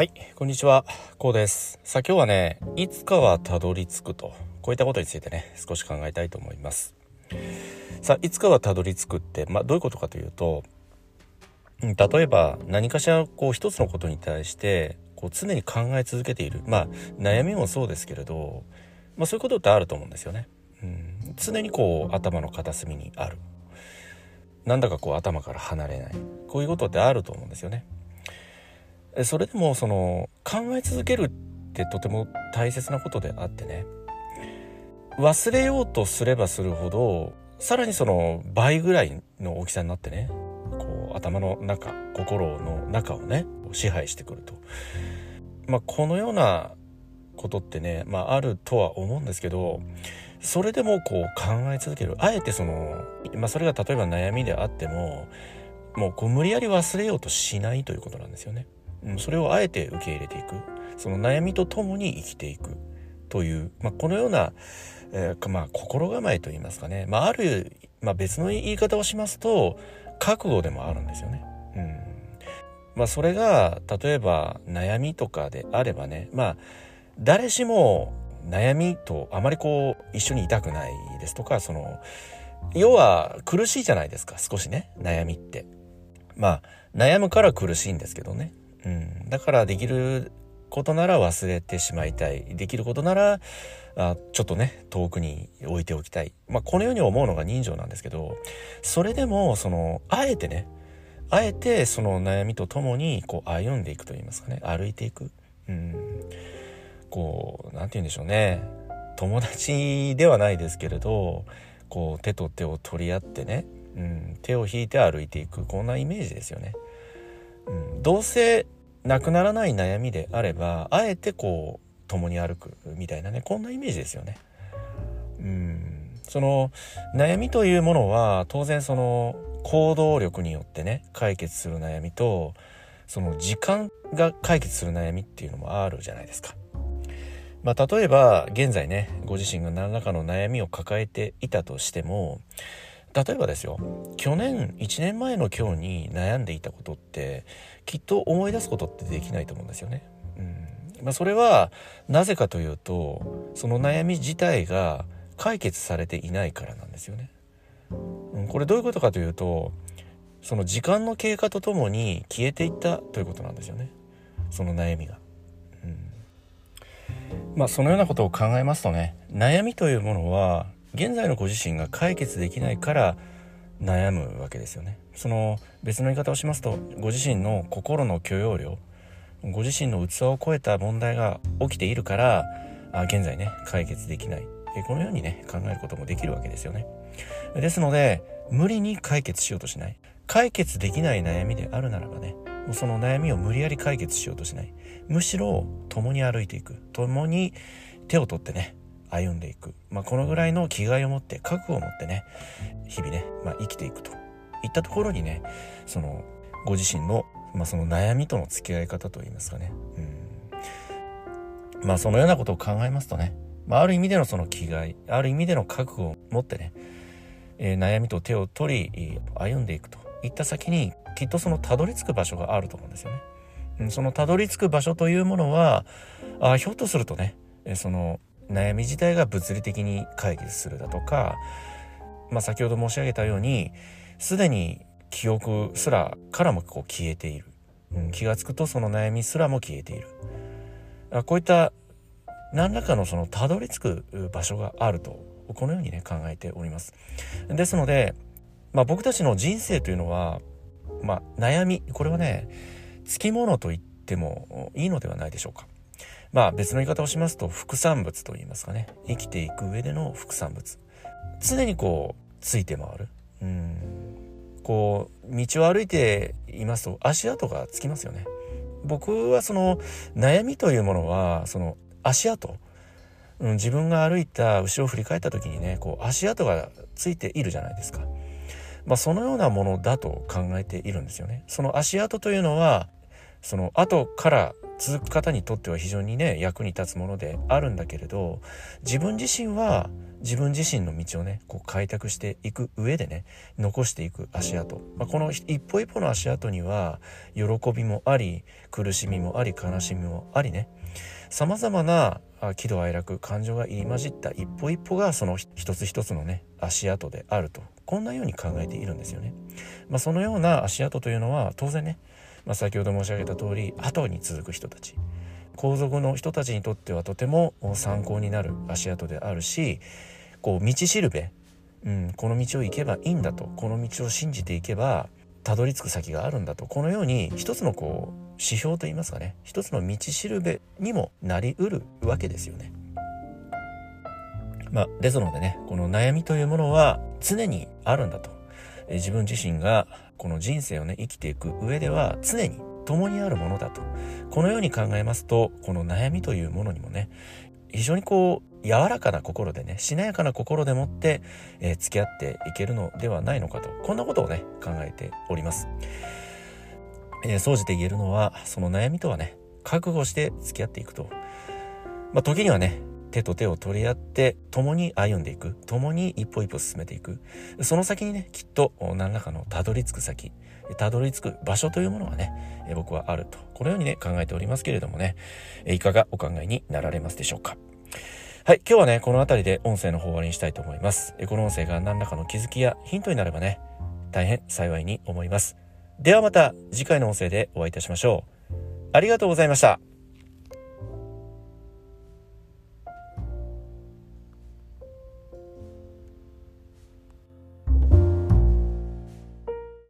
はい、こんにちは、こうです。さあ今日はね、いつかはたどり着くと、こういったことについてね、少し考えたいと思います。さあ、いつかはたどり着くって、まあどういうことかというと、うん例えば何かしらこう一つのことに対して、こう常に考え続けている。まあ悩みもそうですけれど、まあそういうことってあると思うんですよね。うん、常にこう頭の片隅にある。なんだかこう頭から離れない。こういうことってあると思うんですよね。それでもその考え続けるってとても大切なことであってね。忘れようとすればするほどさらにその倍ぐらいの大きさになってね。こう頭の中心の中をね支配してくると、まあ、このようなことってね、まあ、あるとは思うんですけどそれでもこう考え続ける。あえてその、まあ、それが例えば悩みであってももうこう無理やり忘れようとしないということなんですよね。うん、それをあえて受け入れていく。その悩みとともに生きていく。という、まあ、このような、えーまあ、心構えといいますかね、まあ、ある、まあ、別の言い方をしますと覚悟でもあるんですよね。うん。まあ、それが例えば悩みとかであればね。まあ誰しも悩みとあまりこう一緒にいたくないですとかその要は苦しいじゃないですか。少しね。悩みって。まあ悩むから苦しいんですけどね。うん、だからできることなら忘れてしまいたい。できることならあちょっとね遠くに置いておきたい、まあ、このように思うのが人情なんですけどそれでもそのあえてねあえてその悩みとともにこう歩んでいくといいますかね。歩いていく、うん、こう何て言うんでしょうね。友達ではないですけれどこう手と手を取り合ってね、うん、手を引いて歩いていく。こんなイメージですよね。ん、どうせなくならない悩みであればあえてこう共に歩くみたいなねこんなイメージですよね。うんその悩みというものは当然その行動力によってね解決する悩みとその時間が解決する悩みっていうのもあるじゃないですか。まあ、例えば現在ねご自身が何らかの悩みを抱えていたとしても例えばですよ去年1年前の今日に悩んでいたことってきっと思い出すことってできないと思うんですよね。うんまあ、それはなぜかというとその悩み自体が解決されていないからなんですよね。うん、これどういうことかというとその時間の経過とともに消えていったということなんですよねその悩みが。うん、まあそのようなことを考えますとね悩みというものは現在のご自身が解決できないから悩むわけですよね。その別の言い方をしますとご自身の心の許容量ご自身の器を超えた問題が起きているからあ現在ね解決できない。このようにね考えることもできるわけですよね。ですので無理に解決しようとしない。解決できない悩みであるならばねもうその悩みを無理やり解決しようとしない。むしろ共に歩いていく。共に手を取ってね歩んでいく、まあ、このぐらいの気概を持って覚悟を持ってね日々ね、まあ、生きていくと。いったところにねそのご自身の,、まあその悩みとの付き合い方といいますかね、うん、まあそのようなことを考えますとね、まあ、ある意味でのその気概ある意味での覚悟を持ってね、えー、悩みと手を取り歩んでいくと。いった先にきっとそのたどり着く場所があると思うんですよね。そのたどり着く場所というものはあひょっとするとねその悩み自体が物理的に解決するだとか、まあ、先ほど申し上げたようにすでに記憶すらからもこう消えている、うん、気が付くとその悩みすらも消えている。あこういった何らかのそのたどり着く場所があるとこのようにね考えております。ですので、まあ、僕たちの人生というのは、まあ、悩みこれはねつきものと言ってもいいのではないでしょうか。まあ別の言い方をしますと副産物と言いますかね。生きていく上での副産物。常にこうついて回る。うん。こう道を歩いていますと足跡がつきますよね。僕はその悩みというものはその足跡、自分が歩いた後ろを振り返った時にねこう足跡がついているじゃないですか。まあそのようなものだと考えているんですよね。その足跡というのはその後から続く方にとっては非常にね役に立つものであるんだけれど自分自身は自分自身の道をねこう開拓していく上でね残していく足跡、まあ、この一歩一歩の足跡には喜びもあり苦しみもあり悲しみもありね。さまざまな喜怒哀楽感情が入り混じった一歩一歩がその一つ一つのね足跡であると。こんなように考えているんですよね。まあ、そのような足跡というのは当然ね、まあ、先ほど申し上げた通り後に続く人たち。皇族の人たちにとってはとても参考になる足跡であるしこう道しるべ、うん、この道を行けばいいんだと。この道を信じていけばたどり着く先があるんだと。このように一つのこう指標といいますかね。一つの道しるべにもなりうるわけですよね。まあ、ですのでねこの悩みというものは常にあるんだと。自分自身がこの人生をね生きていく上では常に共にあるものだと。このように考えますとこの悩みというものにもね非常にこう柔らかな心でねしなやかな心でもって、えー、付き合っていけるのではないのかと。こんなことをね考えております。えー、総じて言えるのはその悩みとはね覚悟して付き合っていくと、まあ、時にはね手と手を取り合って共に歩んでいく共に一歩一歩進めていくその先にねきっと何らかのたどり着く先たどり着く場所というものがね僕はあるとこのようにね考えておりますけれどもねいかがお考えになられますでしょうかはい、今日はね、この辺りで音声の方終わりにしたいと思います。この音声が何らかの気づきやヒントになればね、大変幸いに思います。ではまた次回の音声でお会いいたしましょう。ありがとうございました。